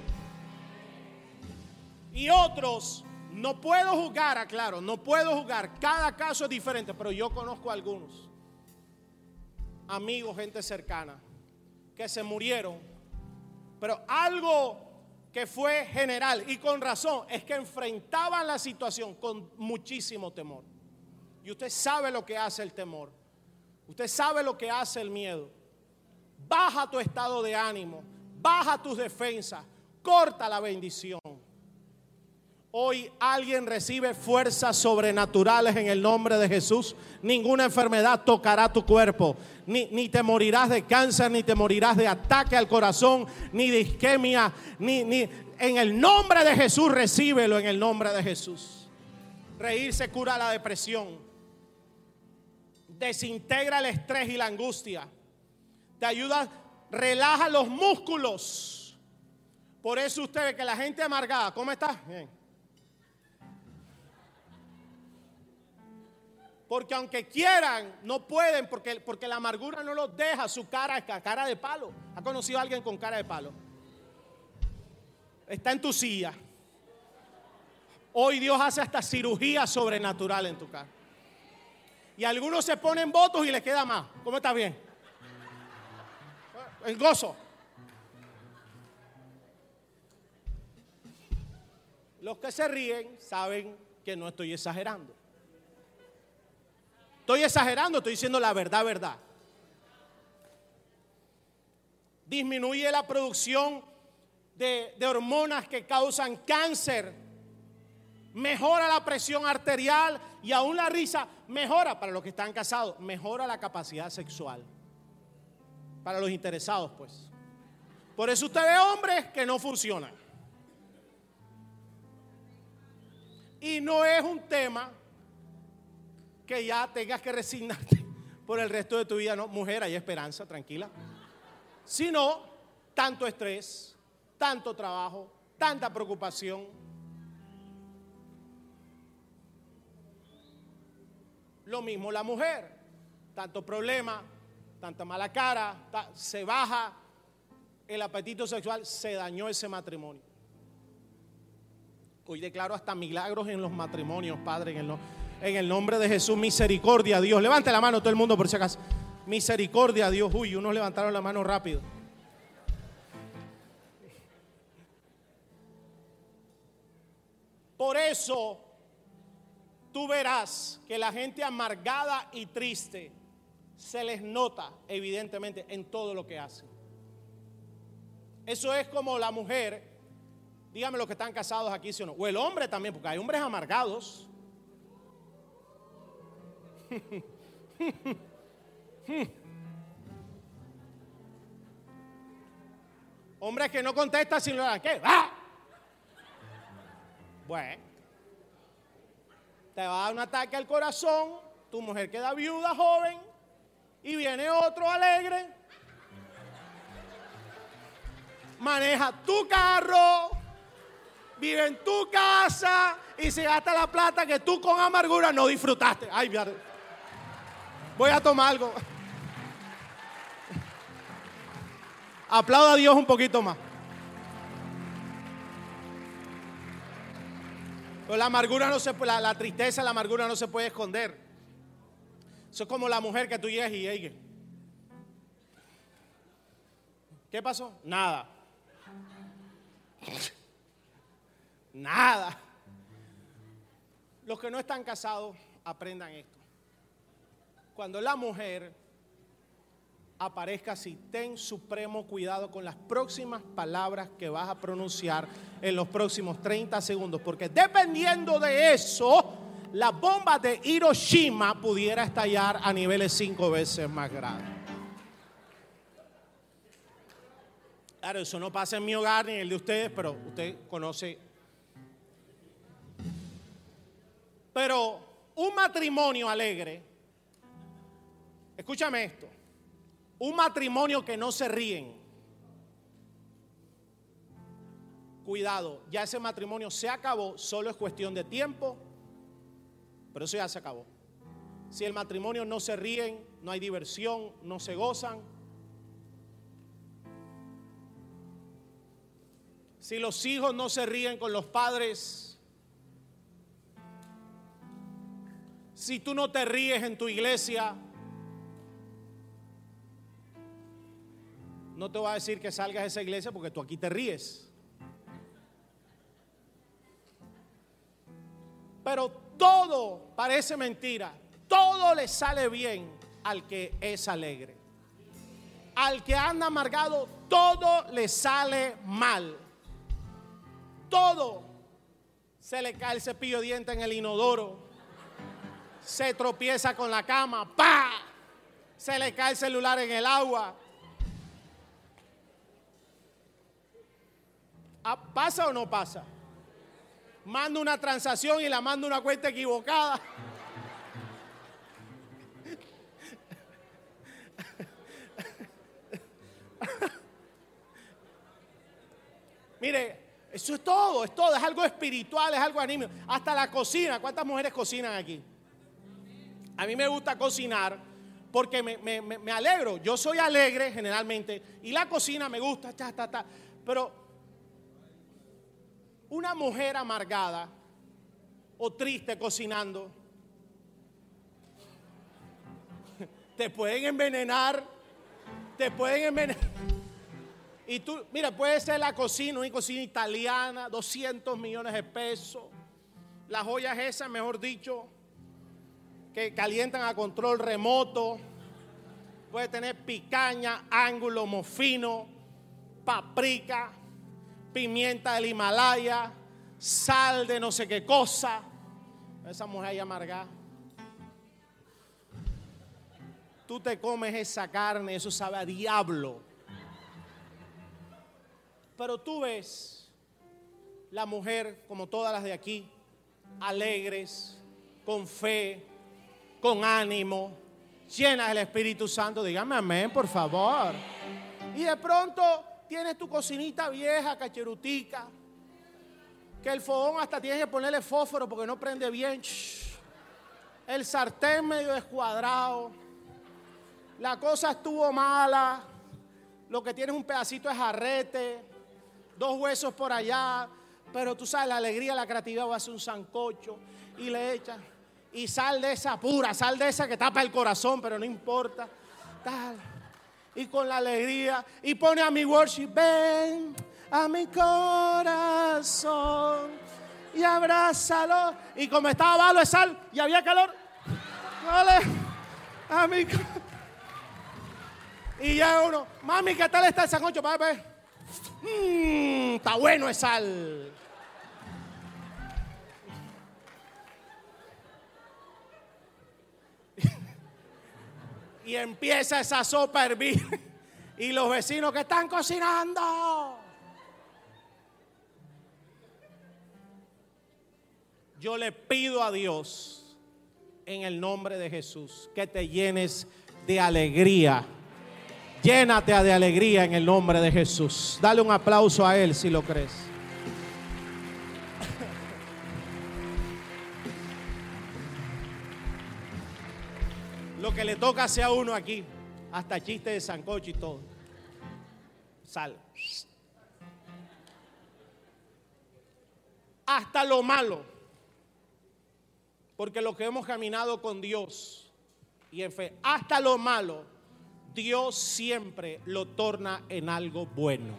Y otros, no puedo jugar, aclaro, no puedo jugar, cada caso es diferente, pero yo conozco a algunos amigos, gente cercana, que se murieron, pero algo que fue general y con razón es que enfrentaban la situación con muchísimo temor. Y usted sabe lo que hace el temor. Usted sabe lo que hace el miedo. Baja tu estado de ánimo, baja tus defensas, corta la bendición. Hoy alguien recibe fuerzas sobrenaturales en el nombre de Jesús. Ninguna enfermedad tocará tu cuerpo. Ni, ni, te morirás de cáncer, ni te morirás de ataque al corazón, ni de isquemia, ni, ni en el nombre de Jesús recíbelo en el nombre de Jesús. Reírse cura la depresión desintegra el estrés y la angustia. Te ayuda, relaja los músculos. Por eso usted ve que la gente amargada, ¿cómo está? Bien. Porque aunque quieran, no pueden, porque, porque la amargura no los deja, su cara cara de palo. ¿Ha conocido a alguien con cara de palo? Está en tu silla. Hoy Dios hace hasta cirugía sobrenatural en tu cara. Y algunos se ponen votos y les queda más. ¿Cómo está bien? El gozo. Los que se ríen saben que no estoy exagerando. Estoy exagerando, estoy diciendo la verdad, verdad. Disminuye la producción de, de hormonas que causan cáncer mejora la presión arterial y aún la risa mejora para los que están casados, mejora la capacidad sexual. Para los interesados, pues. Por eso usted ve hombres que no funcionan. Y no es un tema que ya tengas que resignarte por el resto de tu vida, no, mujer, hay esperanza, tranquila. Sino tanto estrés, tanto trabajo, tanta preocupación, Lo mismo la mujer. Tanto problema, tanta mala cara, se baja el apetito sexual, se dañó ese matrimonio. Hoy declaro hasta milagros en los matrimonios, Padre, en el, nombre de Jesús, misericordia, Dios. Levante la mano todo el mundo por si acaso. Misericordia, Dios. Uy, unos levantaron la mano rápido. Por eso tú verás que la gente amargada y triste se les nota evidentemente en todo lo que hacen. Eso es como la mujer, dígame los que están casados aquí, ¿sí o no? O el hombre también, porque hay hombres amargados. Hombres que no contestan sin lo ¿qué? ¡Ah! Bueno, te va a dar un ataque al corazón, tu mujer queda viuda, joven, y viene otro alegre, maneja tu carro, vive en tu casa y se gasta la plata que tú con amargura no disfrutaste. Ay, voy a tomar algo. Aplauda a Dios un poquito más. la amargura no se la, la tristeza, la amargura no se puede esconder. Eso es como la mujer que tú llegas y ella. ¿Qué pasó? Nada. Nada. Los que no están casados aprendan esto. Cuando la mujer aparezca así, ten supremo cuidado con las próximas palabras que vas a pronunciar en los próximos 30 segundos, porque dependiendo de eso, la bomba de Hiroshima pudiera estallar a niveles cinco veces más grandes. Claro, eso no pasa en mi hogar ni en el de ustedes, pero usted conoce. Pero un matrimonio alegre, escúchame esto, un matrimonio que no se ríen. Cuidado, ya ese matrimonio se acabó, solo es cuestión de tiempo, pero eso ya se acabó. Si el matrimonio no se ríen, no hay diversión, no se gozan. Si los hijos no se ríen con los padres, si tú no te ríes en tu iglesia, No te voy a decir que salgas de esa iglesia porque tú aquí te ríes. Parece mentira. Todo le sale bien al que es alegre. Al que anda amargado, todo le sale mal. Todo. Se le cae el cepillo de diente en el inodoro. Se tropieza con la cama. ¡Pa! Se le cae el celular en el agua. Ah, ¿Pasa o no pasa? Mando una transacción y la mando una cuenta equivocada. Mire, eso es todo, es todo, es algo espiritual, es algo anímico. Hasta la cocina, ¿cuántas mujeres cocinan aquí? A mí me gusta cocinar porque me, alegro. Yo soy alegre generalmente y la cocina me gusta, ta, ta, ta. Pero una mujer amargada o triste cocinando, te pueden envenenar, te pueden envenenar. Y tú, mira, puede ser la cocina, una cocina italiana, 200 millones de pesos. Las joyas esas, mejor dicho, que calientan a control remoto. Puede tener picaña, ángulo, mofino, paprika, pimienta del Himalaya, sal de no sé qué cosa. Esa mujer ahí amargada. Tú te comes esa carne, eso sabe a diablo. Pero tú ves la mujer, como todas las de aquí, alegres, con fe, con ánimo, llenas del Espíritu Santo. Dígame amén, por favor. Y de pronto tienes tu cocinita vieja, cacherutica, que el fogón hasta tienes que ponerle fósforo porque no prende bien. El sartén medio descuadrado. La cosa estuvo mala. Lo que tienes un pedacito de jarrete, dos huesos por allá. Pero tú sabes, la alegría, la creatividad va a hacer un sancocho y le echas. Y sal de esa pura, sal de esa que tapa el corazón, pero no importa. tal. Y con la alegría. Y pone a mi worship, ven a mi corazón y abrázalo. Y como estaba bajo de sal y había calor, vale, a mi Y ya uno, mami, ¿qué tal está el sancocho? Mmm, está bueno el sal. Y empieza esa sopa a hervir. y los vecinos que están cocinando. Yo le pido a Dios en el nombre de Jesús que te llenes de alegría. Llénate de alegría en el nombre de Jesús. Dale un aplauso a Él si lo crees. Que le toca sea uno aquí, hasta chiste de sancocho y todo. Sal. Hasta lo malo. Porque lo que hemos caminado con Dios y en fe, hasta lo malo, Dios siempre lo torna en algo bueno.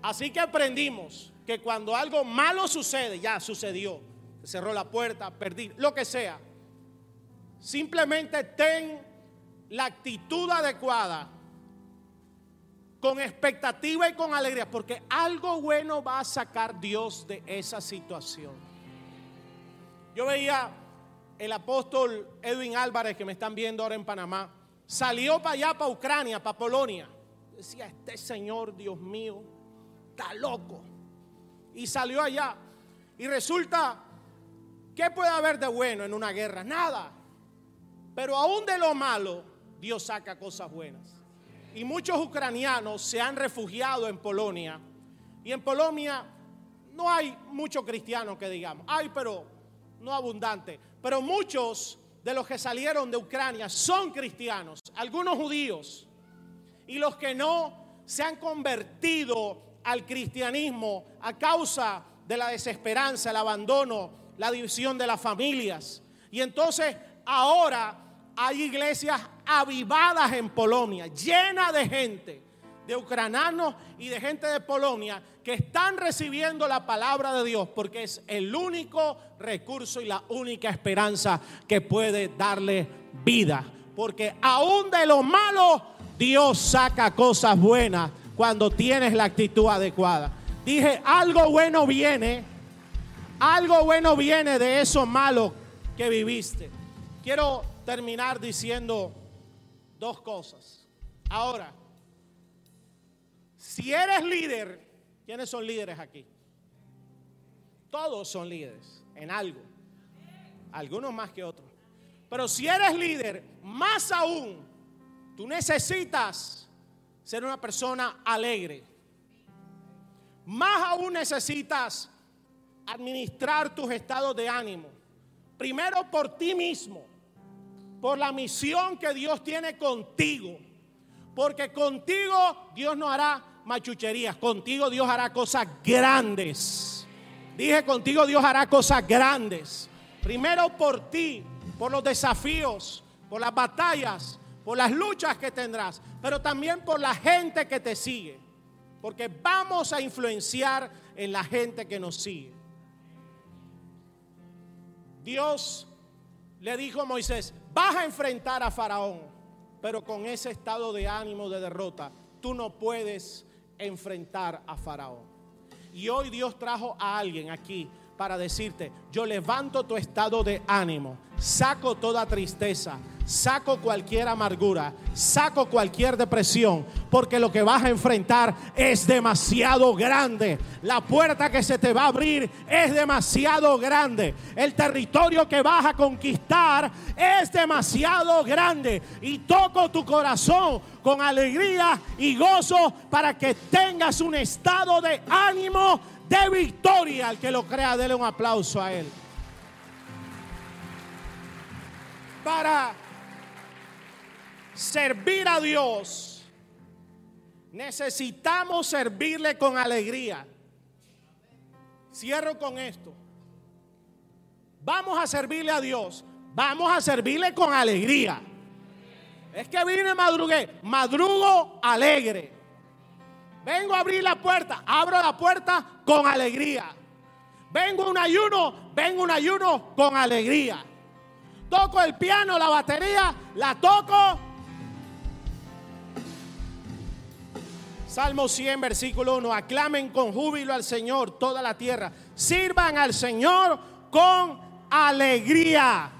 Así que aprendimos que cuando algo malo sucede, ya sucedió, cerró la puerta, perdí, lo que sea, simplemente ten la actitud adecuada, con expectativa y con alegría, porque algo bueno va a sacar Dios de esa situación. Yo veía el apóstol Edwin Álvarez, que me están viendo ahora en Panamá, salió para allá, para Ucrania, para Polonia. Decía, este señor, Dios mío, está loco. Y salió allá. Y resulta, ¿qué puede haber de bueno en una guerra? Nada. Pero aún de lo malo, Dios saca cosas buenas. Y muchos ucranianos se han refugiado en Polonia. Y en Polonia no hay muchos cristianos que digamos. Hay, pero no abundante, pero muchos de los que salieron de Ucrania son cristianos, algunos judíos, y los que no se han convertido al cristianismo a causa de la desesperanza, el abandono, la división de las familias. Y entonces ahora hay iglesias avivadas en Polonia, llenas de gente de ucranianos y de gente de Polonia que están recibiendo la palabra de Dios porque es el único recurso y la única esperanza que puede darle vida. Porque aún de lo malo, Dios saca cosas buenas cuando tienes la actitud adecuada. Dije, algo bueno viene, algo bueno viene de eso malo que viviste. Quiero terminar diciendo dos cosas. Ahora, si eres líder, ¿quiénes son líderes aquí? Todos son líderes en algo. Algunos más que otros. Pero si eres líder, más aún, tú necesitas ser una persona alegre. Más aún necesitas administrar tus estados de ánimo. Primero por ti mismo, por la misión que Dios tiene contigo. Porque contigo Dios no hará machucherías. Contigo Dios hará cosas grandes. Dije, contigo Dios hará cosas grandes. Primero por ti, por los desafíos, por las batallas, por las luchas que tendrás, pero también por la gente que te sigue. Porque vamos a influenciar en la gente que nos sigue. Dios le dijo Moisés, vas a enfrentar a Faraón, pero con ese estado de ánimo de derrota, tú no puedes enfrentar a Faraón. Y hoy Dios trajo a alguien aquí para decirte, yo levanto tu estado de ánimo, saco toda tristeza, saco cualquier amargura, saco cualquier depresión, porque lo que vas a enfrentar es demasiado grande. La puerta que se te va a abrir es demasiado grande. El territorio que vas a conquistar es demasiado grande. Y toco tu corazón con alegría y gozo para que tengas un estado de ánimo de victoria. Al que lo crea, dele un aplauso a él. Para servir a Dios, necesitamos servirle con alegría. Cierro con esto. Vamos a servirle a Dios. Vamos a servirle con alegría. Es que vine madrugué. Madrugo alegre. Vengo a abrir la puerta. Abro la puerta con alegría. Vengo a un ayuno. Vengo a un ayuno con alegría. Toco el piano, la batería. La toco. Salmo 100, versículo 1. Aclamen con júbilo al Señor toda la tierra. Sirvan al Señor con alegría.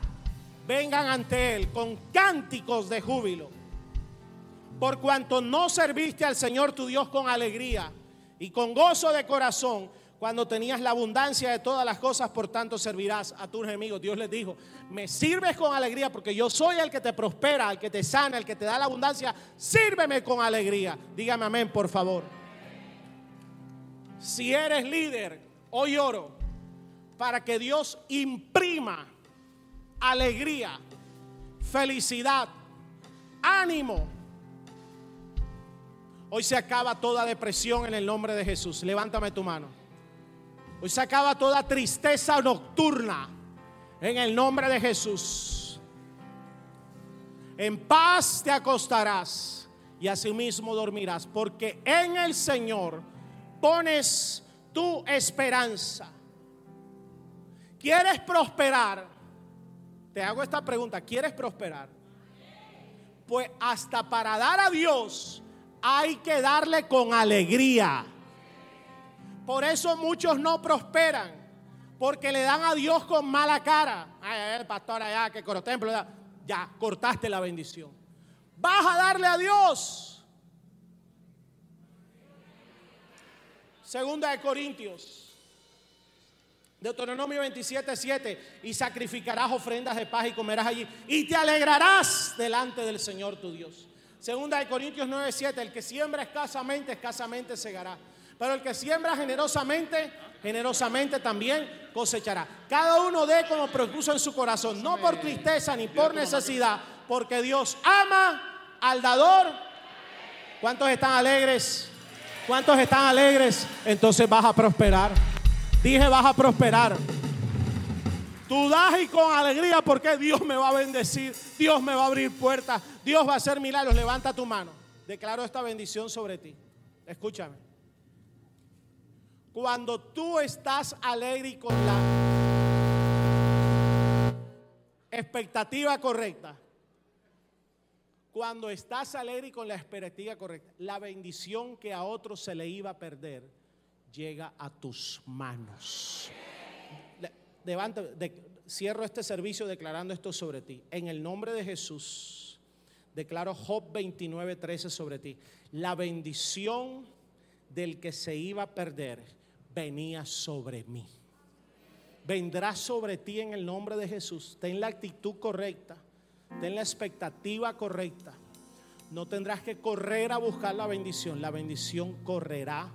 Vengan ante Él con cánticos de júbilo. Por cuanto no serviste al Señor tu Dios con alegría y con gozo de corazón, cuando tenías la abundancia de todas las cosas, por tanto servirás a tus enemigos. Dios les dijo, me sirves con alegría porque yo soy el que te prospera, el que te sana, el que te da la abundancia. Sírveme con alegría. Dígame amén, por favor. Si eres líder, hoy oro para que Dios imprima alegría, felicidad, ánimo. Hoy se acaba toda depresión en el nombre de Jesús. Levántame tu mano. Hoy se acaba toda tristeza nocturna en el nombre de Jesús. En paz te acostarás y asimismo dormirás, porque en el Señor pones tu esperanza. ¿Quieres prosperar? Te hago esta pregunta, ¿quieres prosperar? Pues hasta para dar a Dios hay que darle con alegría. Por eso muchos no prosperan, porque le dan a Dios con mala cara. Ay, el pastor allá que cortó templo, ya cortaste la bendición. Vas a darle a Dios. Segunda de Corintios Deuteronomio 27, 7. Y sacrificarás ofrendas de paz y comerás allí. Y te alegrarás delante del Señor tu Dios. Segunda de Corintios 9, 7. El que siembra escasamente, escasamente segará. Pero el que siembra generosamente, generosamente también cosechará. Cada uno dé como propuso en su corazón. No por tristeza ni por necesidad. Porque Dios ama al dador. ¿Cuántos están alegres? ¿Cuántos están alegres? Entonces vas a prosperar. Dije, vas a prosperar. Tú das y con alegría porque Dios me va a bendecir, Dios me va a abrir puertas, Dios va a hacer milagros. Levanta tu mano. Declaro esta bendición sobre ti. Escúchame. Cuando tú estás alegre con la expectativa correcta, cuando estás alegre con la expectativa correcta, la bendición que a otros se le iba a perder, llega a tus manos. Levanta, cierro este servicio declarando esto sobre ti. En el nombre de Jesús, declaro Job 29, 13 sobre ti. La bendición del que se iba a perder venía sobre mí. Vendrá sobre ti en el nombre de Jesús. Ten la actitud correcta. Ten la expectativa correcta. No tendrás que correr a buscar la bendición. La bendición correrá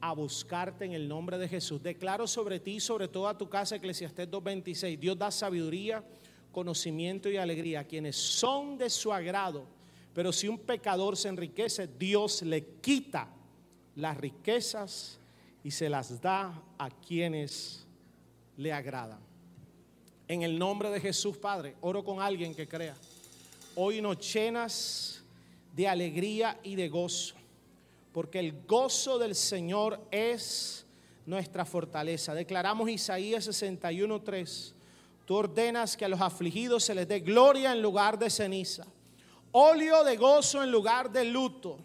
a buscarte en el nombre de Jesús. Declaro sobre ti, sobre toda tu casa, Eclesiastés 2.26, Dios da sabiduría, conocimiento y alegría a quienes son de su agrado. Pero si un pecador se enriquece, Dios le quita las riquezas y se las da a quienes le agradan. En el nombre de Jesús, Padre, oro con alguien que crea. Hoy nos llenas de alegría y de gozo porque el gozo del Señor es nuestra fortaleza. Declaramos Isaías 61:3. Tú ordenas que a los afligidos se les dé gloria en lugar de ceniza, óleo de gozo en lugar de luto,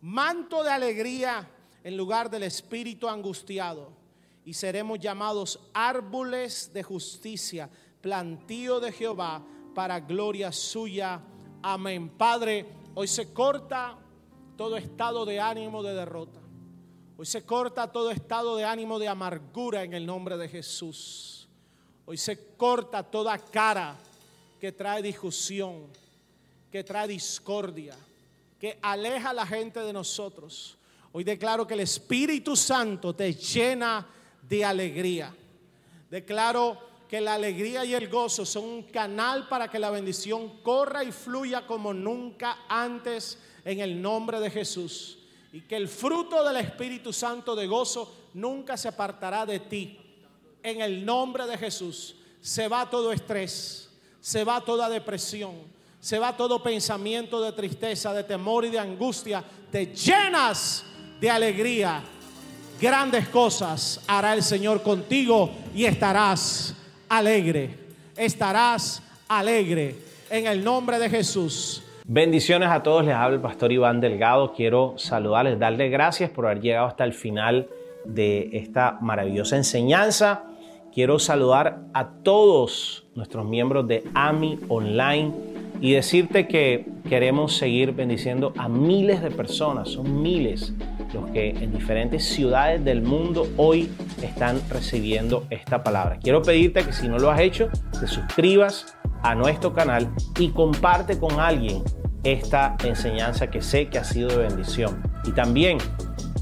manto de alegría en lugar del espíritu angustiado. Y seremos llamados árboles de justicia, plantío de Jehová para gloria suya. Amén. Padre, hoy se corta todo estado de ánimo de derrota. Hoy se corta todo estado de ánimo de amargura en el nombre de Jesús. Hoy se corta toda cara que trae discusión, que trae discordia, que aleja a la gente de nosotros. Hoy declaro que el Espíritu Santo te llena de alegría. Declaro que la alegría y el gozo son un canal para que la bendición corra y fluya como nunca antes en el nombre de Jesús. Y que el fruto del Espíritu Santo de gozo nunca se apartará de ti. En el nombre de Jesús se va todo estrés, se va toda depresión, Se va todo pensamiento de tristeza, de temor y de angustia. Te llenas de alegría. Grandes cosas hará el Señor contigo y estarás alegre. Estarás alegre en el nombre de Jesús. Bendiciones a todos, les habla el pastor Iván Delgado. Quiero saludarles, darles gracias por haber llegado hasta el final de esta maravillosa enseñanza. Quiero saludar a todos nuestros miembros de AMI Online y decirte que queremos seguir bendiciendo a miles de personas, son miles los que en diferentes ciudades del mundo hoy están recibiendo esta palabra. Quiero pedirte que si no lo has hecho, te suscribas a nuestro canal y comparte con alguien esta enseñanza que sé que ha sido de bendición. Y también,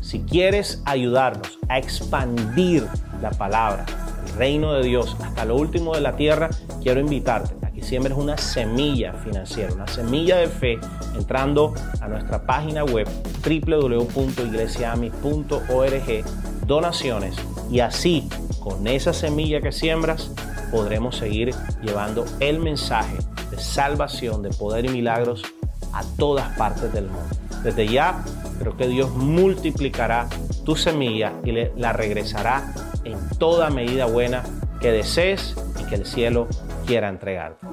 si quieres ayudarnos a expandir la palabra, el reino de Dios hasta lo último de la tierra, quiero invitarte que siembres una semilla financiera, una semilla de fe, entrando a nuestra página web www.iglesiami.org, donaciones, y así, con esa semilla que siembras, podremos seguir llevando el mensaje de salvación, de poder y milagros a todas partes del mundo. Desde ya, creo que Dios multiplicará tu semilla y la regresará en toda medida buena que desees y que el cielo quiera entregarte.